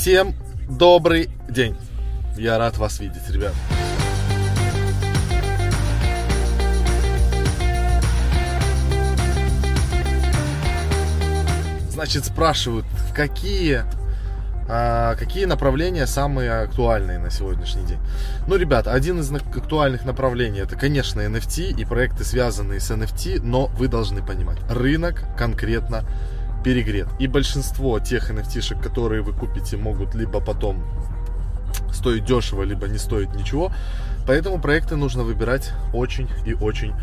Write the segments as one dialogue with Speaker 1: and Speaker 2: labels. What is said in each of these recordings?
Speaker 1: Всем добрый день. Я рад вас видеть, ребят. Значит, спрашивают, какие, а, какие направления самые актуальные на сегодняшний день. Ну, ребят, один из актуальных направлений это, конечно, NFT и проекты, связанные с NFT, но вы должны понимать, рынок конкретно перегрет. И большинство тех nft которые вы купите, могут либо потом стоить дешево, либо не стоить ничего. Поэтому проекты нужно выбирать очень и очень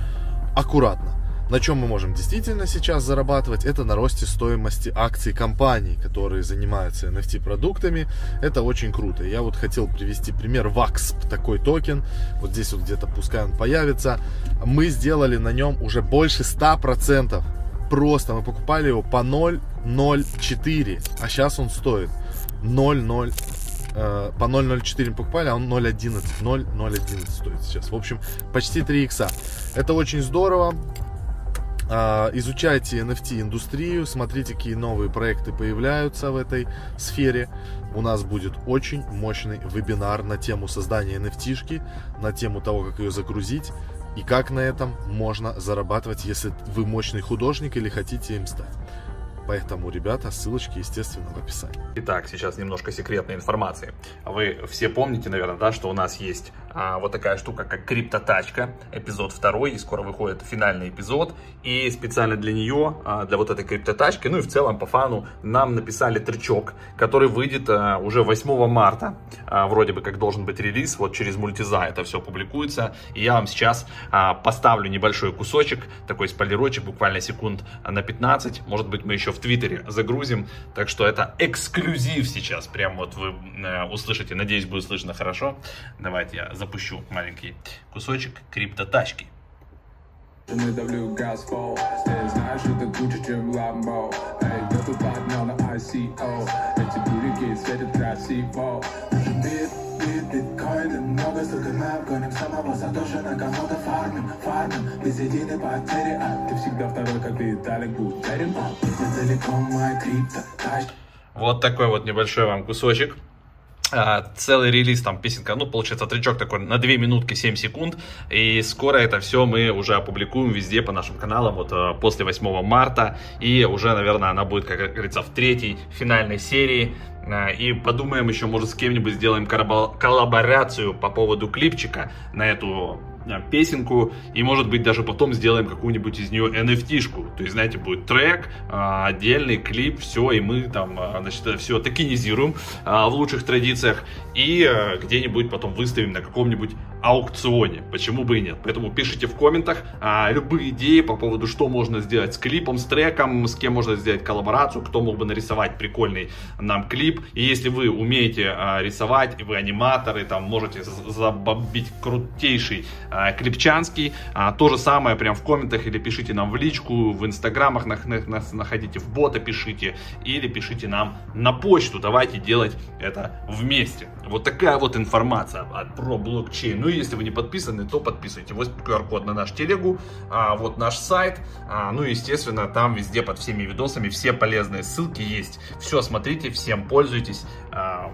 Speaker 1: аккуратно. На чем мы можем действительно сейчас зарабатывать, это на росте стоимости акций компаний, которые занимаются NFT-продуктами. Это очень круто. Я вот хотел привести пример VAXP, такой токен. Вот здесь вот где-то пускай он появится. Мы сделали на нем уже больше 100% просто мы покупали его по 0,04, а сейчас он стоит 0,0 э, по 0.04 покупали, а он 0.11, 0.011 стоит сейчас. В общем, почти 3 икса. Это очень здорово. Э, изучайте NFT индустрию, смотрите, какие новые проекты появляются в этой сфере. У нас будет очень мощный вебинар на тему создания NFT-шки, на тему того, как ее загрузить и как на этом можно зарабатывать, если вы мощный художник или хотите им стать. Поэтому, ребята, ссылочки, естественно, в описании.
Speaker 2: Итак, сейчас немножко секретной информации. Вы все помните, наверное, да, что у нас есть а, вот такая штука, как криптотачка, эпизод второй, и скоро выходит финальный эпизод. И специально для нее, а, для вот этой криптотачки, ну и в целом по фану, нам написали трючок, который выйдет а, уже 8 марта. Вроде бы как должен быть релиз, вот через мультиза это все публикуется. И я вам сейчас поставлю небольшой кусочек, такой спойлерочек, буквально секунд на 15. Может быть, мы еще в Твиттере загрузим. Так что это эксклюзив сейчас. Прям вот вы э, услышите. Надеюсь, будет слышно хорошо. Давайте я запущу маленький кусочек криптотачки. Не давлю газ пол, ты знаешь, это куча, чем ламбо Эй, я тут поднял на ICO Эти бурики светят красиво Нужен бит, бит, биткоины Много ссылка на гоним самого Сатоши на кому-то фармим, фармим Без единой потери, а ты всегда второй, как Виталик Бутерин Где далеко моя крипто, Вот такой вот небольшой вам кусочек а, целый релиз, там песенка, ну, получается, тречок такой на 2 минутки 7 секунд, и скоро это все мы уже опубликуем везде по нашим каналам, вот а, после 8 марта, и уже, наверное, она будет, как говорится, в третьей финальной серии, а, и подумаем еще, может, с кем-нибудь сделаем коллаборацию по поводу клипчика на эту песенку, и может быть даже потом сделаем какую-нибудь из нее NFT-шку. То есть, знаете, будет трек, э, отдельный клип, все, и мы там, э, значит, все токенизируем в лучших традициях, и где-нибудь потом выставим на каком-нибудь аукционе. Почему бы и нет? Поэтому пишите в комментах любые идеи по поводу, что можно сделать с клипом, с треком, с кем можно сделать коллаборацию, кто мог бы нарисовать прикольный нам клип. И если вы умеете рисовать, и вы аниматоры, там можете забомбить крутейший а, Клипчанский. А, то же самое прям в комментах или пишите нам в личку, в инстаграмах нас находите, в бота пишите или пишите нам на почту. Давайте делать это вместе. Вот такая вот информация про блокчейн. Ну и если вы не подписаны, то подписывайтесь. Вот QR-код на наш телегу, а, вот наш сайт. А, ну естественно, там везде под всеми видосами все полезные ссылки есть. Все смотрите, всем пользуйтесь.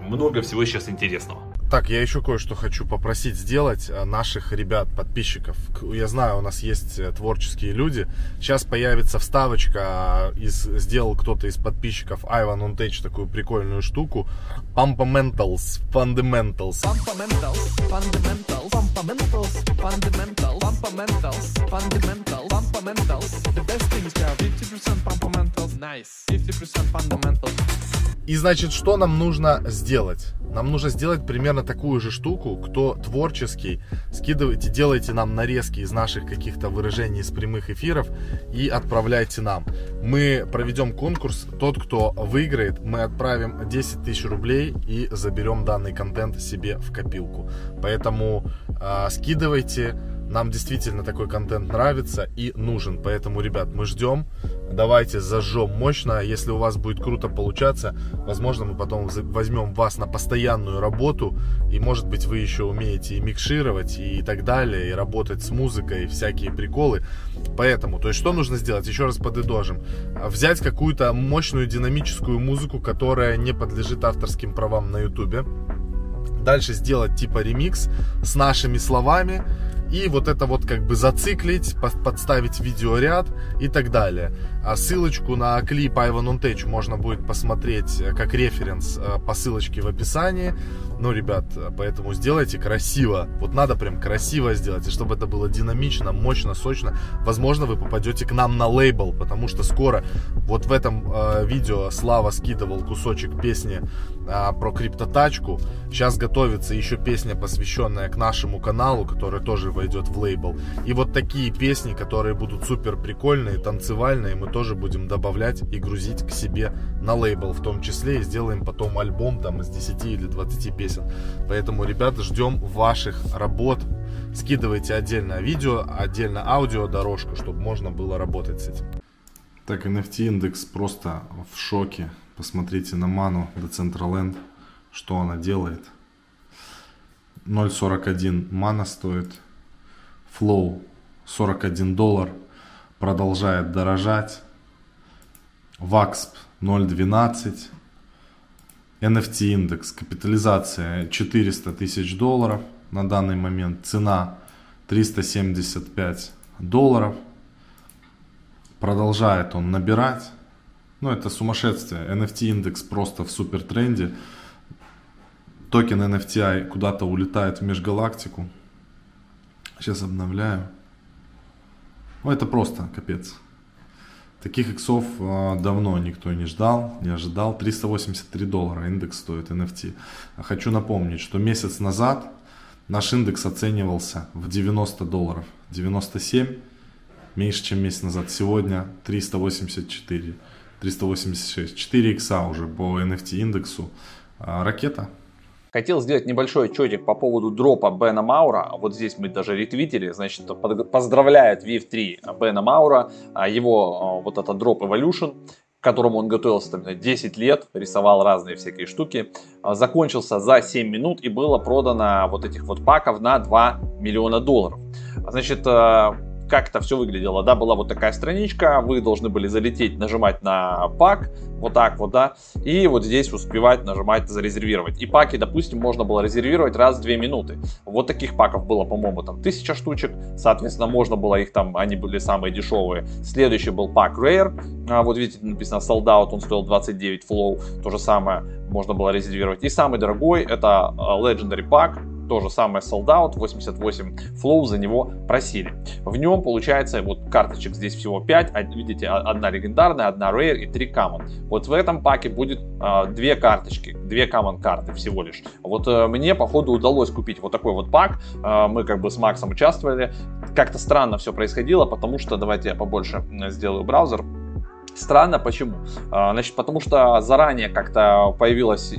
Speaker 2: Много всего сейчас интересного.
Speaker 1: Так, я еще кое-что хочу попросить сделать а, наших ребят, подписчиков. Я знаю, у нас есть э, творческие люди. Сейчас появится вставочка, а, из, сделал кто-то из подписчиков Айван Унтеч такую прикольную штуку. Pumpamentals, Fundamentals. Fundamentals, Fundamentals, Pumpamentals, Fundamentals, Pumpamentals. The best things have 50% Pumpamentals, nice. 50% Fundamentals. И значит, что нам нужно сделать? Нам нужно сделать примерно такую же штуку. Кто творческий, скидывайте, делайте нам нарезки из наших каких-то выражений из прямых эфиров и отправляйте нам. Мы проведем конкурс. Тот, кто выиграет, мы отправим 10 тысяч рублей и заберем данный контент себе в копилку. Поэтому э, скидывайте Нам действительно такой контент нравится и нужен. Поэтому, ребят, мы ждем. Давайте зажжем мощно. Если у вас будет круто получаться, возможно, мы потом возьмем вас на постоянную работу. И, может быть, вы еще умеете и микшировать, и так далее, и работать с музыкой, и всякие приколы. Поэтому, то есть, что нужно сделать? Еще раз подытожим. Взять какую-то мощную динамическую музыку, которая не подлежит авторским правам на ютубе. Дальше сделать типа ремикс с нашими словами и вот это вот как бы зациклить, подставить видеоряд и так далее. А ссылочку на клип Ivan on можно будет посмотреть э, как референс э, по ссылочке в описании. Ну, ребят, поэтому сделайте красиво. Вот надо прям красиво сделать, и чтобы это было динамично, мощно, сочно. Возможно, вы попадете к нам на лейбл, потому что скоро вот в этом э, видео Слава скидывал кусочек песни э, про криптотачку. Сейчас готовится еще песня, посвященная к нашему каналу, которая тоже войдет в лейбл. И вот такие песни, которые будут супер прикольные, танцевальные, мы тоже будем добавлять и грузить к себе на лейбл в том числе. И сделаем потом альбом там из 10 или 20 песен. Поэтому, ребята, ждем ваших работ. Скидывайте отдельно видео, отдельно аудио дорожку, чтобы можно было работать с этим. Так, NFT индекс просто в шоке. Посмотрите на ману Decentraland, что она делает. 0.41 мана стоит. Flow 41 доллар. Продолжает дорожать. VAXP 0.12. NFT индекс, капитализация 400 тысяч долларов на данный момент, цена 375 долларов. Продолжает он набирать. Ну, это сумасшествие. NFT индекс просто в супер тренде. Токен NFTI куда-то улетает в межгалактику. Сейчас обновляю. Ну, это просто капец. Таких иксов а, давно никто не ждал, не ожидал. 383 доллара индекс стоит NFT. Хочу напомнить, что месяц назад наш индекс оценивался в 90 долларов. 97 меньше, чем месяц назад. Сегодня 384, 386. 4 икса уже по NFT индексу. А, ракета.
Speaker 2: Хотел сделать небольшой отчетик по поводу дропа Бена Маура. Вот здесь мы даже ретвитили. Значит, поздравляет VF3 Бена Маура. А его а, вот этот дроп Evolution к которому он готовился там, 10 лет, рисовал разные всякие штуки, а, закончился за 7 минут и было продано вот этих вот паков на 2 миллиона долларов. Значит, как это все выглядело, да, была вот такая страничка, вы должны были залететь, нажимать на пак, вот так вот, да, и вот здесь успевать нажимать зарезервировать. И паки, допустим, можно было резервировать раз в 2 минуты. Вот таких паков было, по-моему, там 1000 штучек, соответственно, можно было их там, они были самые дешевые. Следующий был пак Rare, а, вот видите, написано Sold Out, он стоил 29 Flow, то же самое можно было резервировать. И самый дорогой это а, Legendary Pack, то же самое Sold Out, 88 Flow за него просили. В нем получается вот карточек здесь всего 5, видите, одна легендарная, одна Rare и 3 Common. Вот в этом паке будет э, две карточки, две Common карты всего лишь. Вот э, мне походу удалось купить вот такой вот пак, э, мы как бы с Максом участвовали. Как-то странно все происходило, потому что, давайте я побольше сделаю браузер, Странно, почему? А, значит, потому что заранее как-то появилось,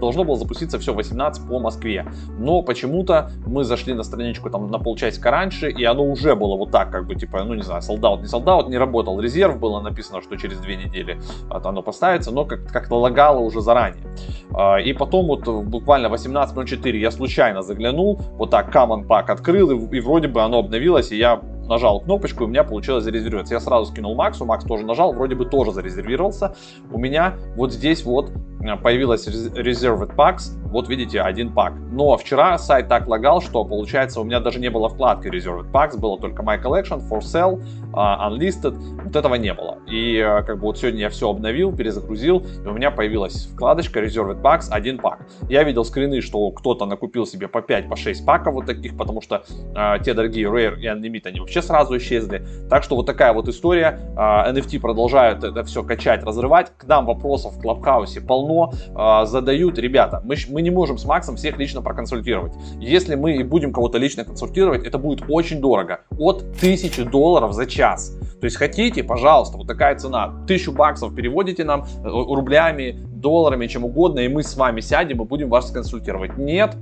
Speaker 2: должно было запуститься все 18 по Москве. Но почему-то мы зашли на страничку там на полчасика раньше, и оно уже было вот так, как бы, типа, ну не знаю, солдат, не солдат, не работал резерв, было написано, что через две недели оно поставится, но как- как-то лагало уже заранее. А, и потом вот буквально 18.04 я случайно заглянул, вот так Common Pack открыл, и, и вроде бы оно обновилось, и я нажал кнопочку, и у меня получилось зарезервироваться. Я сразу скинул Максу, Макс тоже нажал, вроде бы тоже зарезервировался. У меня вот здесь вот э, появилась Reserved Packs, вот видите, один пак. Но вчера сайт так лагал, что получается у меня даже не было вкладки Reserved Packs, было только My Collection, For Sale, uh, Unlisted, вот этого не было. И uh, как бы вот сегодня я все обновил, перезагрузил, и у меня появилась вкладочка Reserved Packs, один пак. Я видел скрины, что кто-то накупил себе по 5, по 6 паков вот таких, потому что uh, те дорогие Rare и Unlimited, они вообще сразу исчезли. Так что вот такая вот история. NFT продолжают это все качать, разрывать. К нам вопросов в Клабхаусе полно. Задают, ребята, мы, мы не можем с Максом всех лично проконсультировать. Если мы и будем кого-то лично консультировать, это будет очень дорого. От 1000 долларов за час. То есть хотите, пожалуйста, вот такая цена. 1000 баксов переводите нам э, рублями, долларами, чем угодно, и мы с вами сядем и будем вас консультировать. Нет,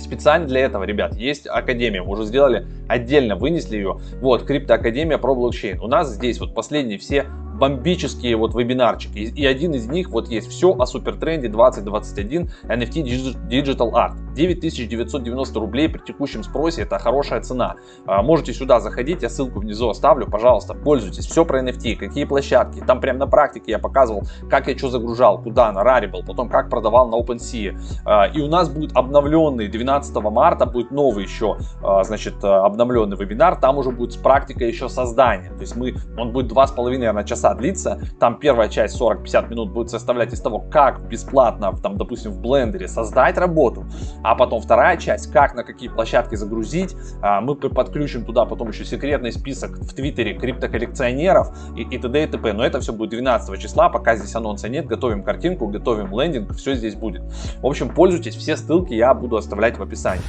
Speaker 2: Специально для этого, ребят, есть Академия. Мы уже сделали отдельно, вынесли ее. Вот, Криптоакадемия про блокчейн. У нас здесь вот последние все бомбические вот вебинарчики. И, один из них вот есть все о супертренде 2021 NFT Digital Art. 9990 рублей при текущем спросе это хорошая цена. А, можете сюда заходить, я ссылку внизу оставлю, пожалуйста, пользуйтесь. Все про NFT, какие площадки. Там прям на практике я показывал, как я что загружал, куда на Rarible, потом как продавал на OpenSea. А, и у нас будет обновленный 12 марта, будет новый еще, а, значит, обновленный вебинар. Там уже будет с практикой еще создания. То есть мы, он будет 2,5 наверное, часа длиться. Там первая часть 40-50 минут будет составлять из того, как бесплатно, там, допустим, в блендере создать работу. А потом вторая часть, как на какие площадки загрузить. А, мы подключим туда потом еще секретный список в Твиттере криптоколлекционеров и, и т.д. и т.п. Но это все будет 12 числа, пока здесь анонса нет. Готовим картинку, готовим лендинг, все здесь будет. В общем, пользуйтесь, все ссылки я буду оставлять в описании.